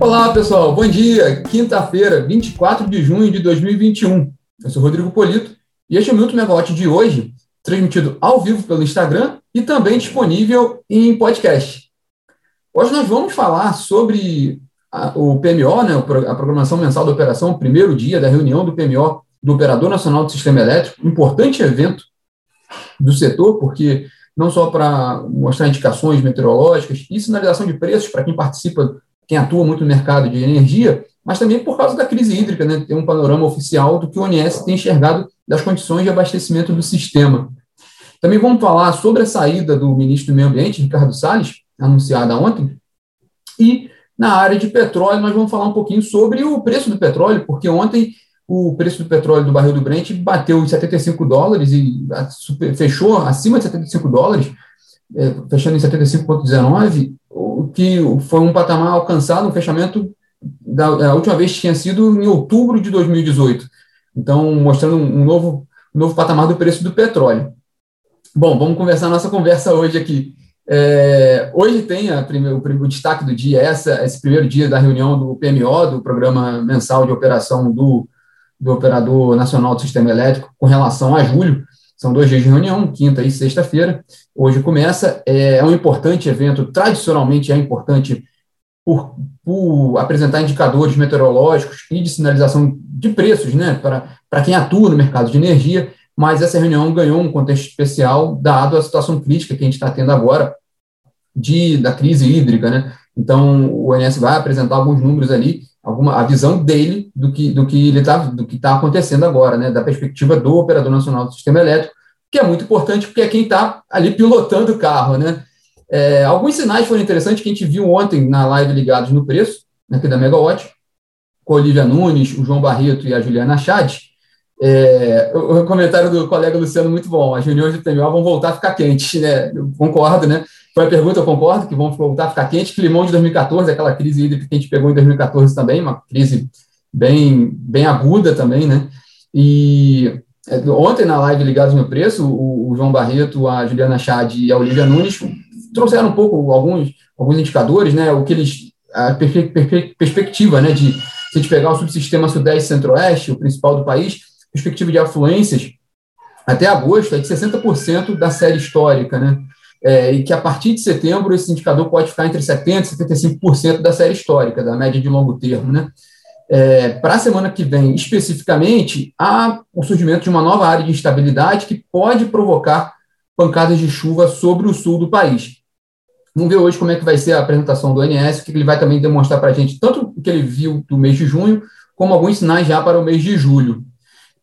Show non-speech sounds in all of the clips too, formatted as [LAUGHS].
Olá, pessoal. Bom dia. Quinta-feira, 24 de junho de 2021. Eu sou Rodrigo Polito e este é o Minuto Megawatt de hoje, transmitido ao vivo pelo Instagram e também disponível em podcast. Hoje nós vamos falar sobre a, o PMO, né, a Programação Mensal da Operação, o primeiro dia da reunião do PMO, do Operador Nacional do Sistema Elétrico, importante evento do setor, porque não só para mostrar indicações meteorológicas e sinalização de preços para quem participa quem atua muito no mercado de energia, mas também por causa da crise hídrica, né, tem um panorama oficial do que o ONS tem enxergado das condições de abastecimento do sistema. Também vamos falar sobre a saída do ministro do Meio Ambiente, Ricardo Salles, anunciada ontem, e na área de petróleo nós vamos falar um pouquinho sobre o preço do petróleo, porque ontem o preço do petróleo do barril do Brent bateu os 75 dólares e fechou acima de 75 dólares, é, fechando em 75,19, o que foi um patamar alcançado, um fechamento da, última vez tinha sido em outubro de 2018. Então, mostrando um novo, um novo patamar do preço do petróleo. Bom, vamos conversar nossa conversa hoje aqui. É, hoje tem a, o, o, destaque do dia, essa, esse primeiro dia da reunião do PMO, do Programa Mensal de Operação do, do Operador Nacional do Sistema Elétrico, com relação a julho. São dois dias de reunião, quinta e sexta-feira. Hoje começa. É, é um importante evento, tradicionalmente é importante por, por, apresentar indicadores meteorológicos e de sinalização de preços, né, para quem atua no mercado de energia, mas essa reunião ganhou um contexto especial, dado a situação crítica que a gente está tendo agora de, da crise hídrica, né? Então, o ONS vai apresentar alguns números ali, alguma, a visão dele do que, do que ele está do que está acontecendo agora, né, da perspectiva do operador nacional do sistema elétrico, que é muito importante porque é quem está ali pilotando o carro, né? É, alguns sinais foram interessantes que a gente viu ontem na live ligados no preço, aqui da Megawatt, com a Olivia Nunes, o João Barreto e a Juliana Chad. É, o, comentário do colega Luciano muito bom. As reuniões do TMO vão voltar a ficar quentes, né? Eu concordo, né? Foi a pergunta, eu concordo que vão voltar a ficar quentes. Climão de 2014, aquela crise que a gente pegou em 2014 também, uma crise bem, bem aguda também, né? E é, ontem, na live Ligados no Preço, o, o, João Barreto, a Juliana Chad e a Olivia Nunes trouxeram um pouco alguns, alguns indicadores, né? O que eles. A perspectiva, né? De se a gente pegar o subsistema Sudeste Centro-Oeste, o principal do país, perspectiva de afluências até agosto é de 60% da série histórica, né? É, e que a partir de setembro esse indicador pode ficar entre 70% e 75% da série histórica, da média de longo termo, né? É, Para a semana que vem, especificamente, há o surgimento de uma nova área de instabilidade que pode provocar pancadas de chuva sobre o sul do país. Vamos ver hoje como é que vai ser a apresentação do ONS, que ele vai também demonstrar para a gente tanto o que ele viu do mês de junho, como alguns sinais já para o mês de julho.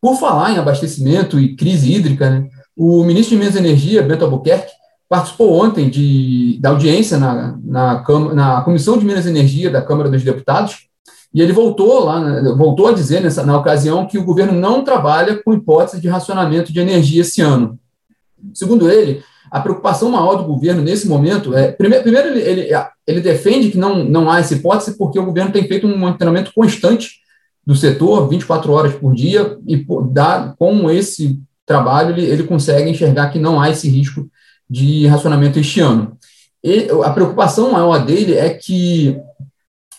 Por falar em abastecimento e crise hídrica, né, o ministro de Minas e Energia, Bento Albuquerque, participou ontem de, da audiência na, na, na Comissão de Minas e Energia da Câmara dos Deputados, e ele voltou lá, né, voltou a dizer nessa, na ocasião que o governo não trabalha com hipótese de racionamento de energia esse ano. Segundo ele, a preocupação maior do governo nesse momento é, primeiro, primeiro ele, ele, ele defende que não, não há essa hipótese porque o governo tem feito um monitoramento constante do setor, 24 horas por dia, e dá, com esse trabalho ele, ele consegue enxergar que não há esse risco de racionamento este ano. E a preocupação maior dele é que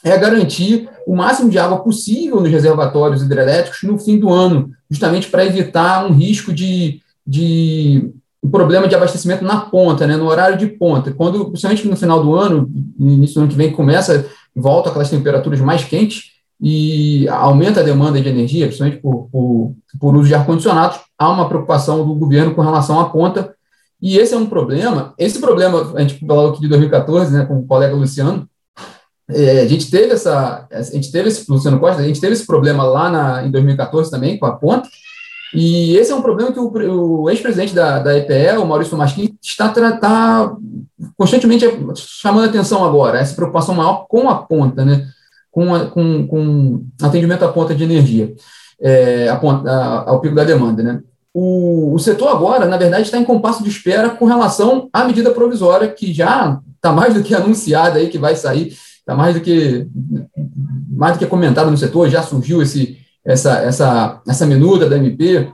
é garantir o máximo de água possível nos reservatórios hidrelétricos no fim do ano, justamente para evitar um risco de, de um problema de abastecimento na ponta, né, no horário de ponta. Quando, principalmente no final do ano, no início do ano que vem, começa, volta aquelas temperaturas mais quentes e aumenta a demanda de energia, principalmente por, por, por uso de ar-condicionado, há uma preocupação do governo com relação à ponta, e esse é um problema. Esse problema, a gente falou aqui de 2014, né, com o colega Luciano, é, a gente teve essa, a gente teve esse, Luciano Costa, a gente teve esse problema lá na, em 2014 também com a ponta, e esse é um problema que o, o ex-presidente da, da EPE, o Maurício Masquim, está tá constantemente chamando atenção agora, essa preocupação maior com a ponta, né, com, com, com atendimento à ponta de energia, é, a ponta, a, ao pico da demanda, né. O, o setor agora, na verdade, está em compasso de espera com relação à medida provisória que já está mais do que [LAUGHS] anunciada aí, que vai sair está mais do que mais do que comentado no setor, já surgiu esse, essa, essa, essa minuta da MP,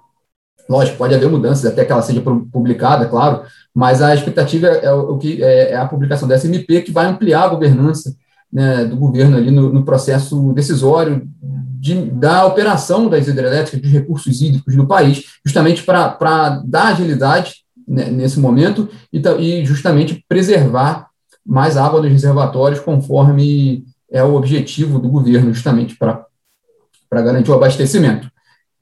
lógico, pode haver mudanças até que ela seja publicada, claro, mas a expectativa é, o que, é, é a publicação dessa MP que vai ampliar a governança né, do governo ali no, no processo decisório de, da operação das hidrelétricas, dos recursos hídricos do país, justamente para dar agilidade né, nesse momento e, e justamente preservar mais água nos reservatórios, conforme é o objetivo do governo, justamente para garantir o abastecimento.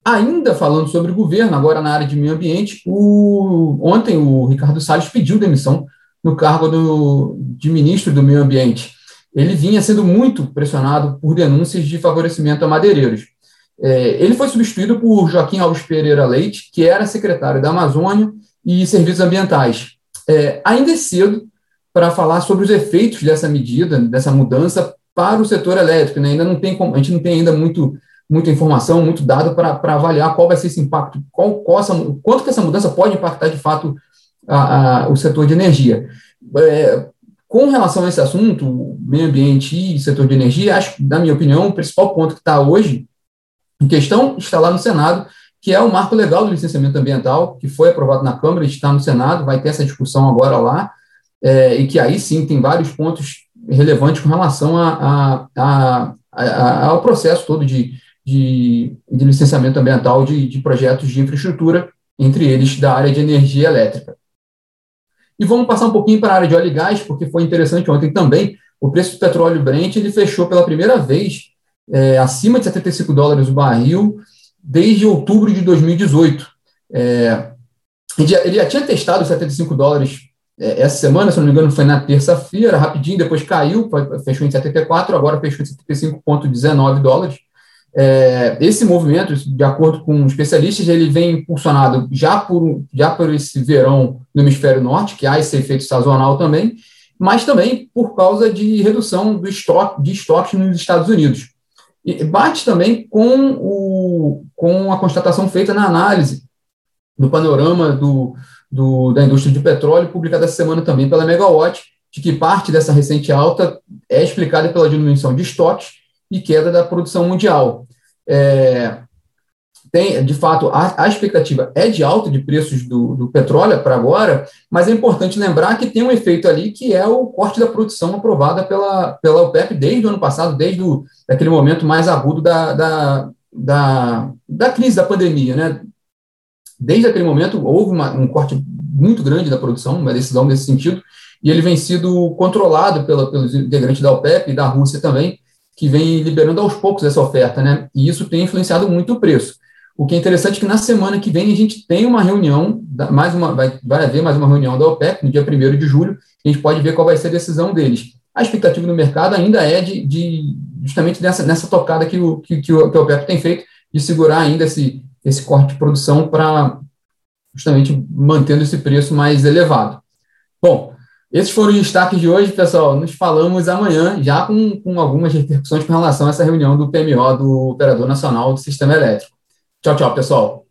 Ainda falando sobre o governo, agora na área de meio ambiente, o, ontem o Ricardo Salles pediu demissão no cargo do, de ministro do meio ambiente. Ele vinha sendo muito pressionado por denúncias de favorecimento a madeireiros. É, ele foi substituído por Joaquim Alves Pereira Leite, que era secretário da Amazônia e Serviços Ambientais. É, ainda é cedo para falar sobre os efeitos dessa medida, dessa mudança para o setor elétrico. Né? Ainda não tem, a gente não tem ainda muito muita informação, muito dado para avaliar qual vai ser esse impacto, qual, qual essa, quanto que essa mudança pode impactar de fato a, a, o setor de energia. É, com relação a esse assunto, meio ambiente e setor de energia, acho na minha opinião, o principal ponto que está hoje em questão está lá no Senado, que é o marco legal do licenciamento ambiental, que foi aprovado na Câmara, está no Senado, vai ter essa discussão agora lá, é, e que aí sim tem vários pontos relevantes com relação a, a, a, ao processo todo de, de, de licenciamento ambiental de, de projetos de infraestrutura, entre eles da área de energia elétrica. E vamos passar um pouquinho para a área de óleo e gás, porque foi interessante ontem também. O preço do petróleo Brent ele fechou pela primeira vez é, acima de 75 dólares o barril desde outubro de 2018. É, ele, já, tinha testado 75 dólares é, essa semana, se não me engano, foi na terça-feira, rapidinho, depois caiu, fechou em 74, agora fechou em 75,19 dólares. É, esse movimento, de acordo com especialistas, ele vem impulsionado já por, já por esse verão no hemisfério norte, que há esse efeito sazonal também, mas também por causa de redução do estoque, de estoques nos Estados Unidos. E bate também com, o, com a constatação feita na análise do panorama do, do, da indústria de petróleo, publicada essa semana também pela Megawatt, de que parte dessa recente alta é explicada pela diminuição de estoques e queda da produção mundial. É, tem, de fato, a, a, expectativa é de alta de preços do, do petróleo para agora, mas é importante lembrar que tem um efeito ali que é o corte da produção aprovada pela, pela OPEP desde o ano passado, desde aquele momento mais agudo da, da, da, da crise da pandemia. Né? Desde aquele momento, houve uma, um corte muito grande da produção, uma decisão nesse sentido, e ele vem sido controlado pela, pelos integrantes da OPEP e da Rússia também, que vem liberando aos poucos essa oferta, né? E isso tem influenciado muito o preço. O que é interessante é que na semana que vem a gente tem uma reunião, mais uma, vai, vai haver mais uma reunião da OPEP, no dia 1 de julho, a gente pode ver qual vai ser a decisão deles. A expectativa no mercado ainda é de, de justamente nessa, nessa tocada que, o, que, que, o, que a OPEP tem feito, de segurar ainda esse, esse corte de produção para justamente mantendo esse preço mais elevado. Bom, esses foram os destaques de hoje, pessoal. Nos falamos amanhã, já com, com algumas repercussões com relação a essa reunião do PMO, do Operador Nacional do Sistema Elétrico. Tchau, tchau, pessoal.